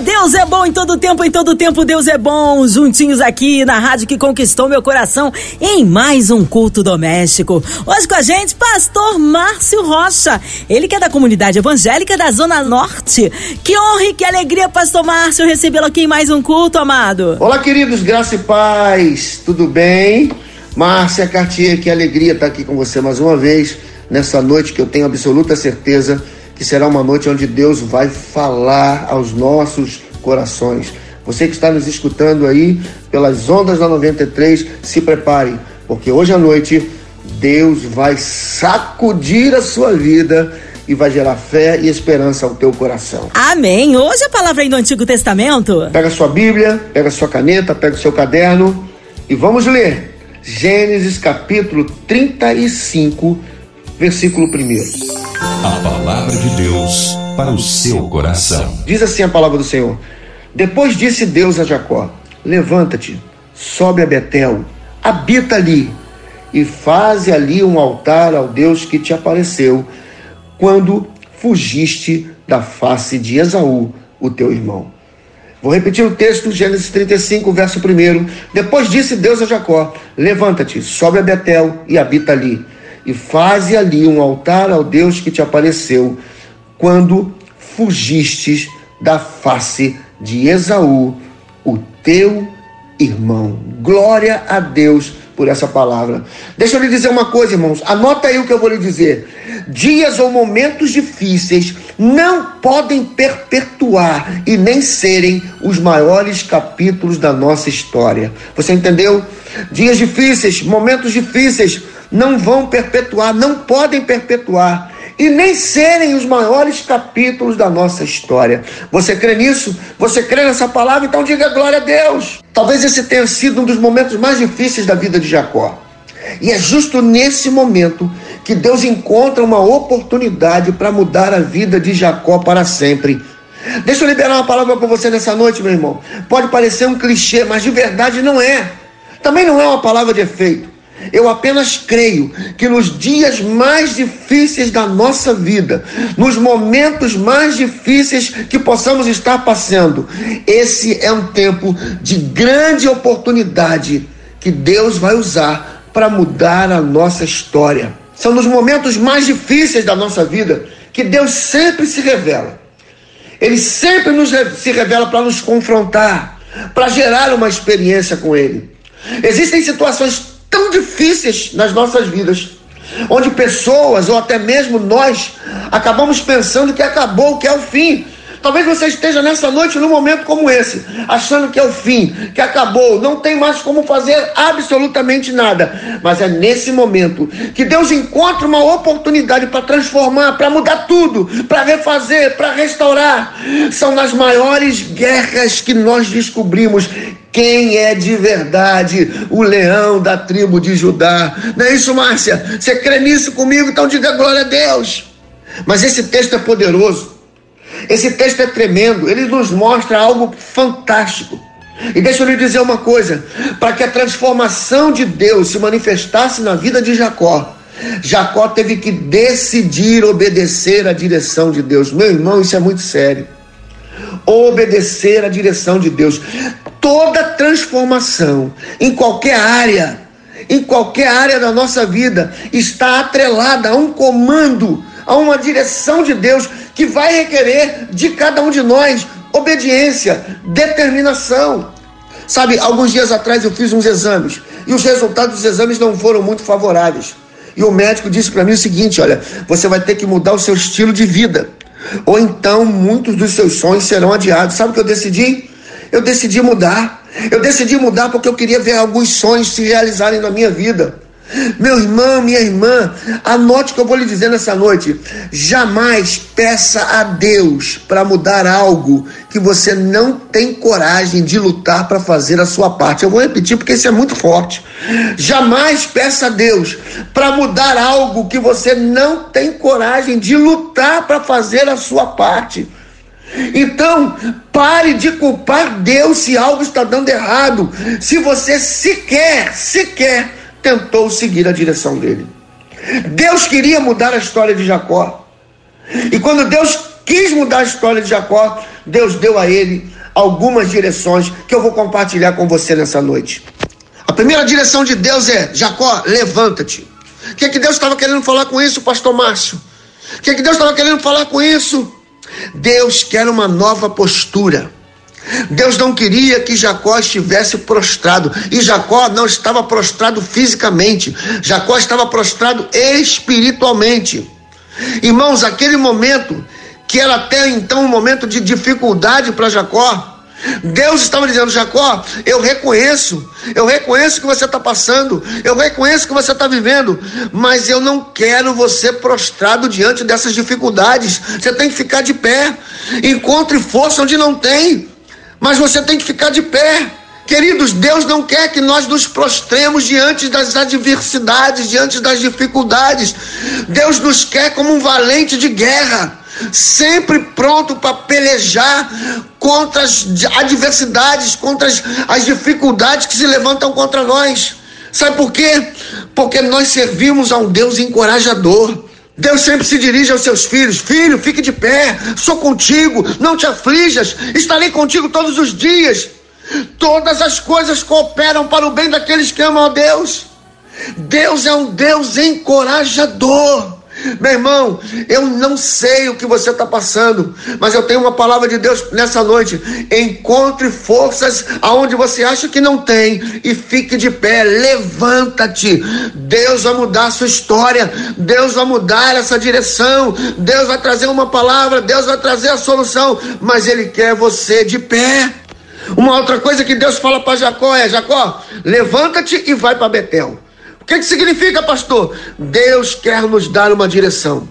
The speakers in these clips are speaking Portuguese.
Deus é bom em todo tempo, em todo tempo Deus é bom. Juntinhos aqui na rádio que conquistou meu coração em mais um culto doméstico. Hoje com a gente, pastor Márcio Rocha. Ele que é da comunidade evangélica da Zona Norte. Que honra e que alegria, pastor Márcio, recebê-lo aqui em mais um culto, amado. Olá, queridos, graça e paz. Tudo bem? Márcia Cartier, que alegria estar aqui com você mais uma vez nessa noite que eu tenho absoluta certeza que será uma noite onde Deus vai falar aos nossos corações. Você que está nos escutando aí pelas ondas da 93, se prepare, porque hoje à noite Deus vai sacudir a sua vida e vai gerar fé e esperança ao teu coração. Amém. Hoje a palavra aí do Antigo Testamento. Pega sua Bíblia, pega sua caneta, pega o seu caderno e vamos ler Gênesis capítulo 35, versículo 1. A palavra de Deus para o seu coração. Diz assim a palavra do Senhor: Depois disse Deus a Jacó: Levanta-te, sobe a Betel, habita ali e faze ali um altar ao Deus que te apareceu quando fugiste da face de Esaú, o teu irmão. Vou repetir o texto, Gênesis 35, verso 1. Depois disse Deus a Jacó: Levanta-te, sobe a Betel e habita ali e faze ali um altar ao Deus que te apareceu quando fugistes da face de Esaú, o teu irmão. Glória a Deus por essa palavra. Deixa eu lhe dizer uma coisa, irmãos. Anota aí o que eu vou lhe dizer. Dias ou momentos difíceis não podem perpetuar e nem serem os maiores capítulos da nossa história. Você entendeu? Dias difíceis, momentos difíceis não vão perpetuar, não podem perpetuar e nem serem os maiores capítulos da nossa história. Você crê nisso? Você crê nessa palavra? Então diga glória a Deus. Talvez esse tenha sido um dos momentos mais difíceis da vida de Jacó. E é justo nesse momento que Deus encontra uma oportunidade para mudar a vida de Jacó para sempre. Deixa eu liberar uma palavra para você nessa noite, meu irmão. Pode parecer um clichê, mas de verdade não é. Também não é uma palavra de efeito. Eu apenas creio que nos dias mais difíceis da nossa vida, nos momentos mais difíceis que possamos estar passando, esse é um tempo de grande oportunidade que Deus vai usar para mudar a nossa história. São nos momentos mais difíceis da nossa vida que Deus sempre se revela. Ele sempre nos, se revela para nos confrontar, para gerar uma experiência com Ele. Existem situações difíceis nas nossas vidas, onde pessoas ou até mesmo nós acabamos pensando que acabou, que é o fim. Talvez você esteja nessa noite num momento como esse, achando que é o fim, que acabou, não tem mais como fazer absolutamente nada. Mas é nesse momento que Deus encontra uma oportunidade para transformar, para mudar tudo, para refazer, para restaurar. São nas maiores guerras que nós descobrimos quem é de verdade o leão da tribo de Judá. Não é isso, Márcia? Você crê nisso comigo? Então diga glória a Deus. Mas esse texto é poderoso. Esse texto é tremendo. Ele nos mostra algo fantástico. E deixa eu lhe dizer uma coisa: para que a transformação de Deus se manifestasse na vida de Jacó, Jacó teve que decidir obedecer à direção de Deus. Meu irmão, isso é muito sério. Obedecer à direção de Deus toda transformação em qualquer área, em qualquer área da nossa vida, está atrelada a um comando, a uma direção de Deus que vai requerer de cada um de nós obediência, determinação. Sabe, alguns dias atrás eu fiz uns exames e os resultados dos exames não foram muito favoráveis. E o médico disse para mim o seguinte: olha, você vai ter que mudar o seu estilo de vida, ou então muitos dos seus sonhos serão adiados. Sabe o que eu decidi? Eu decidi mudar. Eu decidi mudar porque eu queria ver alguns sonhos se realizarem na minha vida. Meu irmão, minha irmã, anote o que eu vou lhe dizer nessa noite. Jamais peça a Deus para mudar algo que você não tem coragem de lutar para fazer a sua parte. Eu vou repetir porque isso é muito forte. Jamais peça a Deus para mudar algo que você não tem coragem de lutar para fazer a sua parte. Então, pare de culpar Deus se algo está dando errado, se você sequer, sequer tentou seguir a direção dele. Deus queria mudar a história de Jacó. E quando Deus quis mudar a história de Jacó, Deus deu a ele algumas direções que eu vou compartilhar com você nessa noite. A primeira direção de Deus é: Jacó, levanta-te. O que, é que Deus estava querendo falar com isso, Pastor Márcio? O que, é que Deus estava querendo falar com isso? Deus quer uma nova postura. Deus não queria que Jacó estivesse prostrado. E Jacó não estava prostrado fisicamente. Jacó estava prostrado espiritualmente. Irmãos, aquele momento que era até então um momento de dificuldade para Jacó, Deus estava dizendo: Jacó, eu reconheço, eu reconheço que você está passando, eu reconheço que você está vivendo, mas eu não quero você prostrado diante dessas dificuldades. Você tem que ficar de pé. Encontre força onde não tem, mas você tem que ficar de pé. Queridos, Deus não quer que nós nos prostremos diante das adversidades, diante das dificuldades. Deus nos quer como um valente de guerra sempre pronto para pelejar contra as adversidades, contra as, as dificuldades que se levantam contra nós. Sabe por quê? Porque nós servimos a um Deus encorajador. Deus sempre se dirige aos seus filhos: Filho, fique de pé, sou contigo, não te aflijas, estarei contigo todos os dias. Todas as coisas cooperam para o bem daqueles que amam a Deus. Deus é um Deus encorajador. Meu irmão, eu não sei o que você está passando, mas eu tenho uma palavra de Deus nessa noite. Encontre forças aonde você acha que não tem e fique de pé, levanta-te. Deus vai mudar a sua história, Deus vai mudar essa direção, Deus vai trazer uma palavra, Deus vai trazer a solução, mas Ele quer você de pé. Uma outra coisa que Deus fala para Jacó é: Jacó, levanta-te e vai para Betel que, que significa, pastor? Deus quer nos dar uma direção.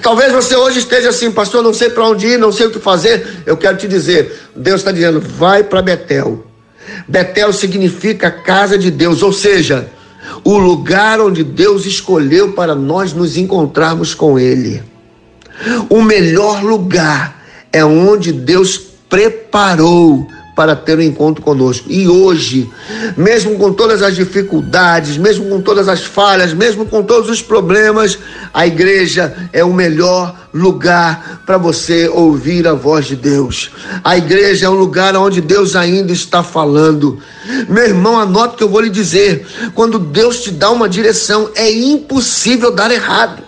Talvez você hoje esteja assim, pastor, não sei para onde ir, não sei o que fazer. Eu quero te dizer, Deus está dizendo, vai para Betel. Betel significa casa de Deus, ou seja, o lugar onde Deus escolheu para nós nos encontrarmos com Ele. O melhor lugar é onde Deus preparou para ter um encontro conosco. E hoje, mesmo com todas as dificuldades, mesmo com todas as falhas, mesmo com todos os problemas, a igreja é o melhor lugar para você ouvir a voz de Deus. A igreja é um lugar onde Deus ainda está falando. Meu irmão, anote o que eu vou lhe dizer. Quando Deus te dá uma direção, é impossível dar errado.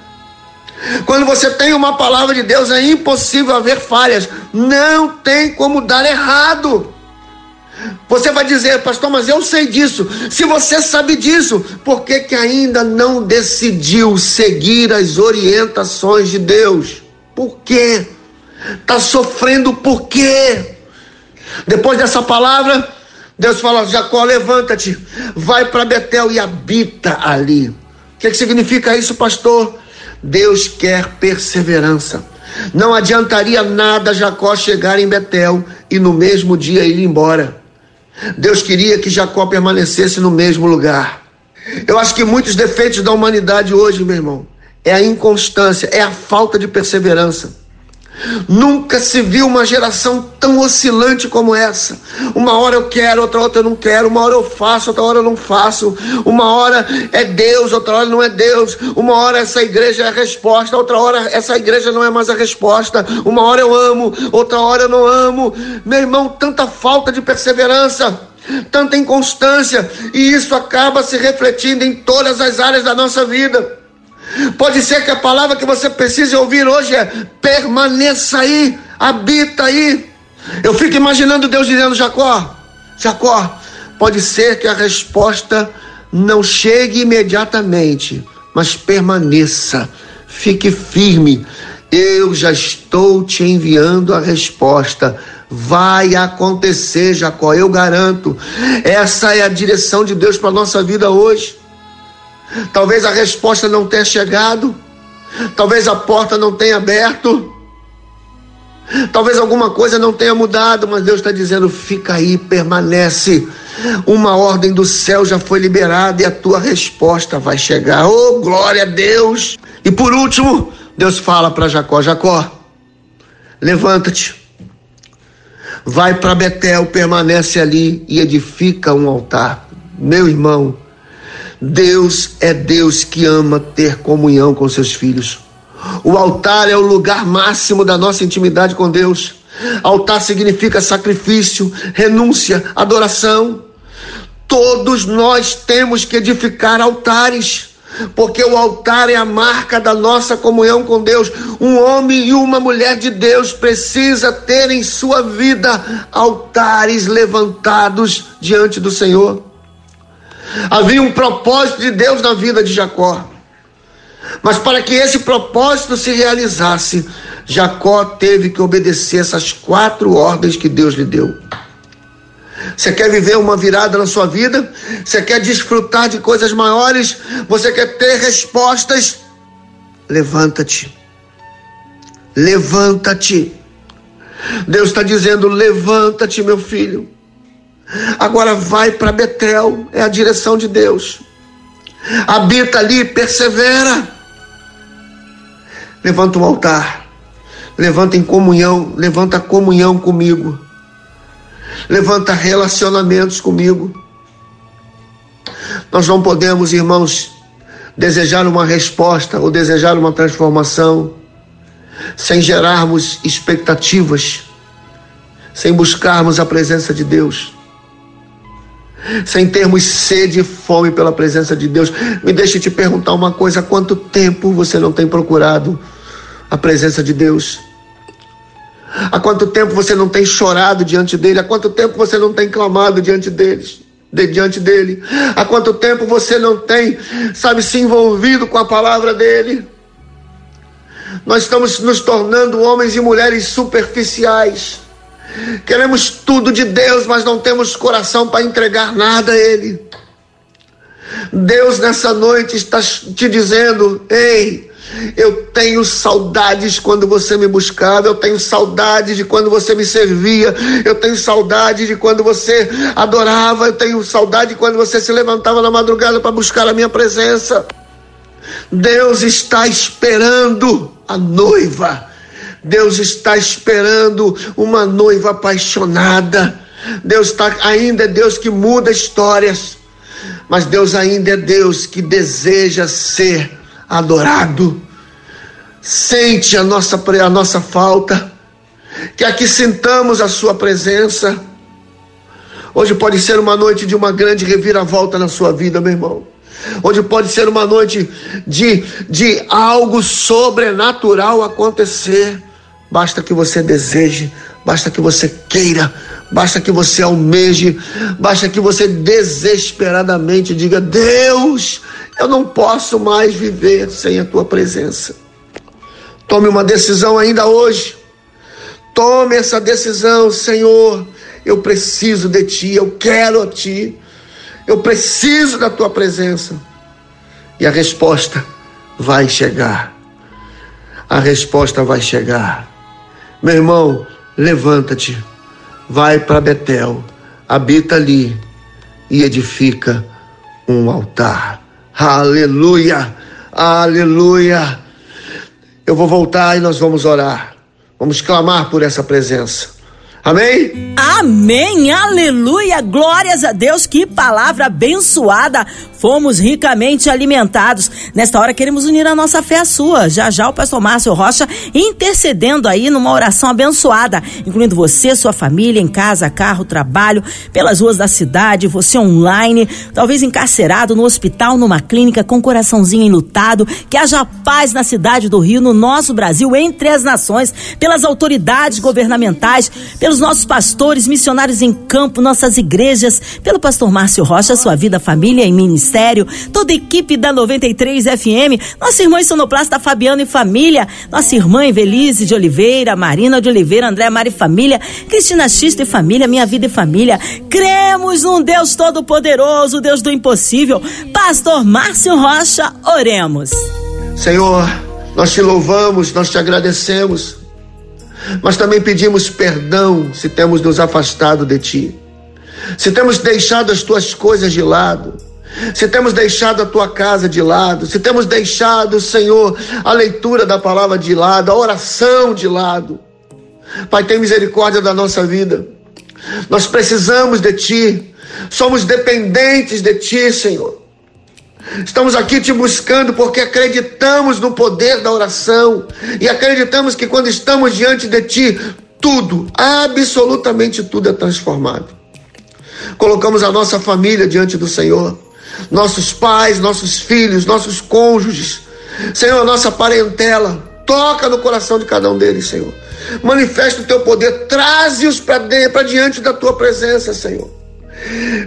Quando você tem uma palavra de Deus, é impossível haver falhas. Não tem como dar errado. Você vai dizer, pastor, mas eu sei disso. Se você sabe disso, por que, que ainda não decidiu seguir as orientações de Deus? Por quê? Está sofrendo por quê? Depois dessa palavra, Deus fala: Jacó, levanta-te, vai para Betel e habita ali. O que, que significa isso, pastor? Deus quer perseverança. Não adiantaria nada Jacó chegar em Betel e no mesmo dia ir embora. Deus queria que Jacó permanecesse no mesmo lugar. Eu acho que muitos defeitos da humanidade hoje, meu irmão, é a inconstância, é a falta de perseverança. Nunca se viu uma geração tão oscilante como essa. Uma hora eu quero, outra hora eu não quero. Uma hora eu faço, outra hora eu não faço. Uma hora é Deus, outra hora não é Deus. Uma hora essa igreja é a resposta, outra hora essa igreja não é mais a resposta. Uma hora eu amo, outra hora eu não amo. Meu irmão, tanta falta de perseverança tanta inconstância, e isso acaba se refletindo em todas as áreas da nossa vida. Pode ser que a palavra que você precise ouvir hoje é permaneça aí, habita aí. Eu fico imaginando Deus dizendo: Jacó, Jacó, pode ser que a resposta não chegue imediatamente, mas permaneça, fique firme. Eu já estou te enviando a resposta. Vai acontecer, Jacó, eu garanto. Essa é a direção de Deus para a nossa vida hoje. Talvez a resposta não tenha chegado, talvez a porta não tenha aberto, talvez alguma coisa não tenha mudado, mas Deus está dizendo: fica aí, permanece. Uma ordem do céu já foi liberada e a tua resposta vai chegar. Oh, glória a Deus! E por último, Deus fala para Jacó: Jacó, levanta-te, vai para Betel, permanece ali e edifica um altar. Meu irmão, Deus é Deus que ama ter comunhão com seus filhos. O altar é o lugar máximo da nossa intimidade com Deus. Altar significa sacrifício, renúncia, adoração. Todos nós temos que edificar altares, porque o altar é a marca da nossa comunhão com Deus. Um homem e uma mulher de Deus precisa ter em sua vida altares levantados diante do Senhor. Havia um propósito de Deus na vida de Jacó. Mas para que esse propósito se realizasse, Jacó teve que obedecer essas quatro ordens que Deus lhe deu. Você quer viver uma virada na sua vida? Você quer desfrutar de coisas maiores? Você quer ter respostas? Levanta-te. Levanta-te. Deus está dizendo: levanta-te, meu filho. Agora vai para Betel, é a direção de Deus. Habita ali, persevera. Levanta um altar. Levanta em comunhão, levanta comunhão comigo. Levanta relacionamentos comigo. Nós não podemos, irmãos, desejar uma resposta ou desejar uma transformação sem gerarmos expectativas, sem buscarmos a presença de Deus sem termos sede e fome pela presença de Deus. Me deixe te perguntar uma coisa: há quanto tempo você não tem procurado a presença de Deus? Há quanto tempo você não tem chorado diante dele? Há quanto tempo você não tem clamado diante deles? De, diante dele? Há quanto tempo você não tem, sabe, se envolvido com a palavra dele? Nós estamos nos tornando homens e mulheres superficiais Queremos tudo de Deus, mas não temos coração para entregar nada a Ele. Deus nessa noite está te dizendo: ei, eu tenho saudades quando você me buscava, eu tenho saudade de quando você me servia, eu tenho saudade de quando você adorava, eu tenho saudade de quando você se levantava na madrugada para buscar a minha presença. Deus está esperando a noiva Deus está esperando uma noiva apaixonada. Deus está ainda é Deus que muda histórias, mas Deus ainda é Deus que deseja ser adorado. Sente a nossa a nossa falta, que aqui sintamos a sua presença. Hoje pode ser uma noite de uma grande reviravolta na sua vida, meu irmão. Hoje pode ser uma noite de, de algo sobrenatural acontecer. Basta que você deseje, basta que você queira, basta que você almeje, basta que você desesperadamente diga: Deus, eu não posso mais viver sem a tua presença. Tome uma decisão ainda hoje. Tome essa decisão, Senhor. Eu preciso de ti, eu quero a ti. Eu preciso da tua presença. E a resposta vai chegar. A resposta vai chegar. Meu irmão, levanta-te, vai para Betel, habita ali e edifica um altar. Aleluia! Aleluia! Eu vou voltar e nós vamos orar. Vamos clamar por essa presença. Amém? Amém, aleluia, glórias a Deus, que palavra abençoada. Fomos ricamente alimentados. Nesta hora queremos unir a nossa fé à sua. Já já o pastor Márcio Rocha intercedendo aí numa oração abençoada, incluindo você, sua família, em casa, carro, trabalho, pelas ruas da cidade, você online, talvez encarcerado no hospital, numa clínica, com coraçãozinho enlutado. Que haja paz na cidade do Rio, no nosso Brasil, entre as nações, pelas autoridades governamentais, pelos nossos pastores, missionários em campo, nossas igrejas, pelo pastor Márcio Rocha, sua vida, família e ministério Ministério, toda a equipe da 93 FM, nossa irmã sonoplasta Fabiano e família, nossa irmã Evelise de Oliveira, Marina de Oliveira, André Mari e família, Cristina Xista e família, Minha Vida e família. Cremos num Deus todo-poderoso, Deus do impossível. Pastor Márcio Rocha, oremos. Senhor, nós te louvamos, nós te agradecemos, mas também pedimos perdão se temos nos afastado de ti, se temos deixado as tuas coisas de lado, se temos deixado a tua casa de lado, se temos deixado, Senhor, a leitura da palavra de lado, a oração de lado. Pai, tem misericórdia da nossa vida. Nós precisamos de Ti. Somos dependentes de Ti, Senhor. Estamos aqui te buscando porque acreditamos no poder da oração e acreditamos que quando estamos diante de Ti, tudo, absolutamente tudo é transformado. Colocamos a nossa família diante do Senhor, nossos pais, nossos filhos, nossos cônjuges, Senhor, nossa parentela. Toca no coração de cada um deles, Senhor. Manifesta o teu poder, traze-os para diante da tua presença, Senhor.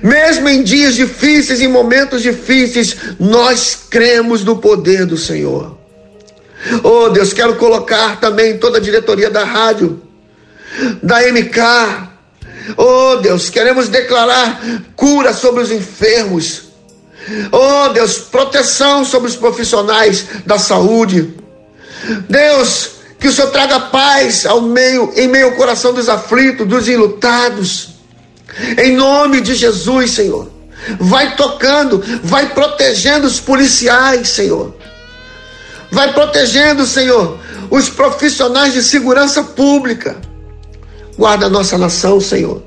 Mesmo em dias difíceis, em momentos difíceis, nós cremos no poder do Senhor. Oh Deus, quero colocar também toda a diretoria da rádio, da MK. Oh Deus, queremos declarar cura sobre os enfermos. Oh Deus, proteção sobre os profissionais da saúde. Deus, que o Senhor traga paz ao meio, em meio ao coração dos aflitos, dos enlutados. Em nome de Jesus, Senhor. Vai tocando, vai protegendo os policiais, Senhor. Vai protegendo, Senhor, os profissionais de segurança pública. Guarda a nossa nação, Senhor.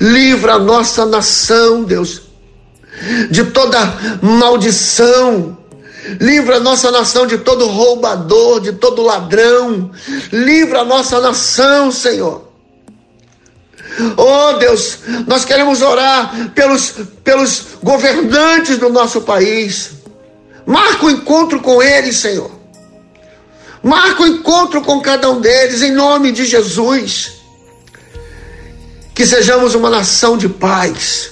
Livra a nossa nação, Deus, de toda maldição. Livra a nossa nação de todo roubador, de todo ladrão. Livra a nossa nação, Senhor. Oh Deus, nós queremos orar pelos, pelos governantes do nosso país. Marca o encontro com eles, Senhor. Marca o encontro com cada um deles, em nome de Jesus. Que sejamos uma nação de paz.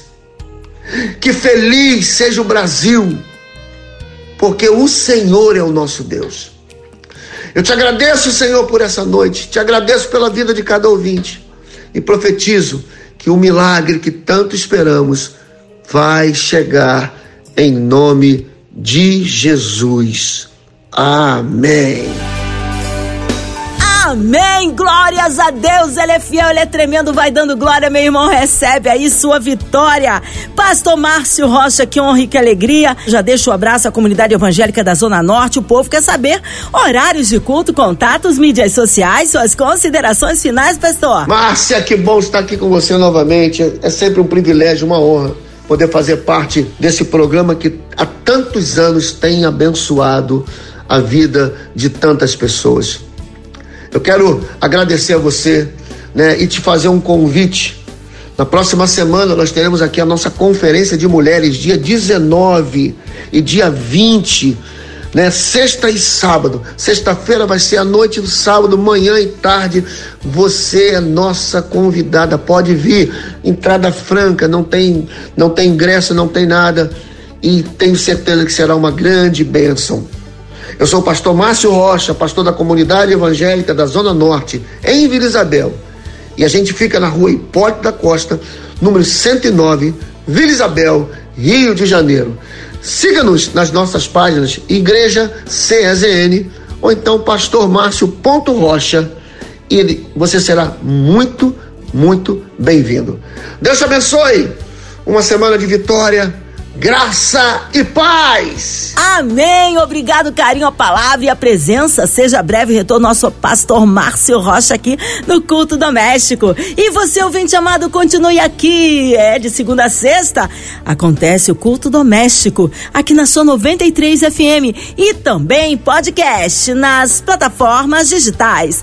Que feliz seja o Brasil, porque o Senhor é o nosso Deus. Eu te agradeço, Senhor, por essa noite. Te agradeço pela vida de cada ouvinte. E profetizo que o milagre que tanto esperamos vai chegar em nome de Jesus. Amém. Amém. Glórias a Deus. Ele é fiel, ele é tremendo. Vai dando glória, meu irmão. Recebe aí sua vitória. Pastor Márcio Rocha, que honra e que alegria. Já deixo o um abraço à comunidade evangélica da Zona Norte. O povo quer saber horários de culto, contatos, mídias sociais, suas considerações finais, pastor. Márcia, que bom estar aqui com você novamente. É sempre um privilégio, uma honra poder fazer parte desse programa que há tantos anos tem abençoado a vida de tantas pessoas. Eu quero agradecer a você né, e te fazer um convite. Na próxima semana nós teremos aqui a nossa conferência de mulheres, dia 19 e dia 20, né? Sexta e sábado. Sexta-feira vai ser a noite do sábado, manhã e tarde. Você é nossa convidada, pode vir. Entrada franca, não tem, não tem ingresso, não tem nada. E tenho certeza que será uma grande bênção. Eu sou o pastor Márcio Rocha, pastor da comunidade evangélica da Zona Norte, em Vila Isabel. E a gente fica na rua Hipólito da Costa, número 109, Vila Isabel, Rio de Janeiro. Siga-nos nas nossas páginas Igreja CEZN ou então Pastor Márcio Rocha e você será muito, muito bem-vindo. Deus te abençoe. Uma semana de vitória graça e paz. Amém. Obrigado, carinho, a palavra e a presença. Seja breve retorno nosso pastor Márcio Rocha aqui no culto doméstico. E você, ouvinte amado, continue aqui. É de segunda a sexta. Acontece o culto doméstico aqui na sua 93 FM e também podcast nas plataformas digitais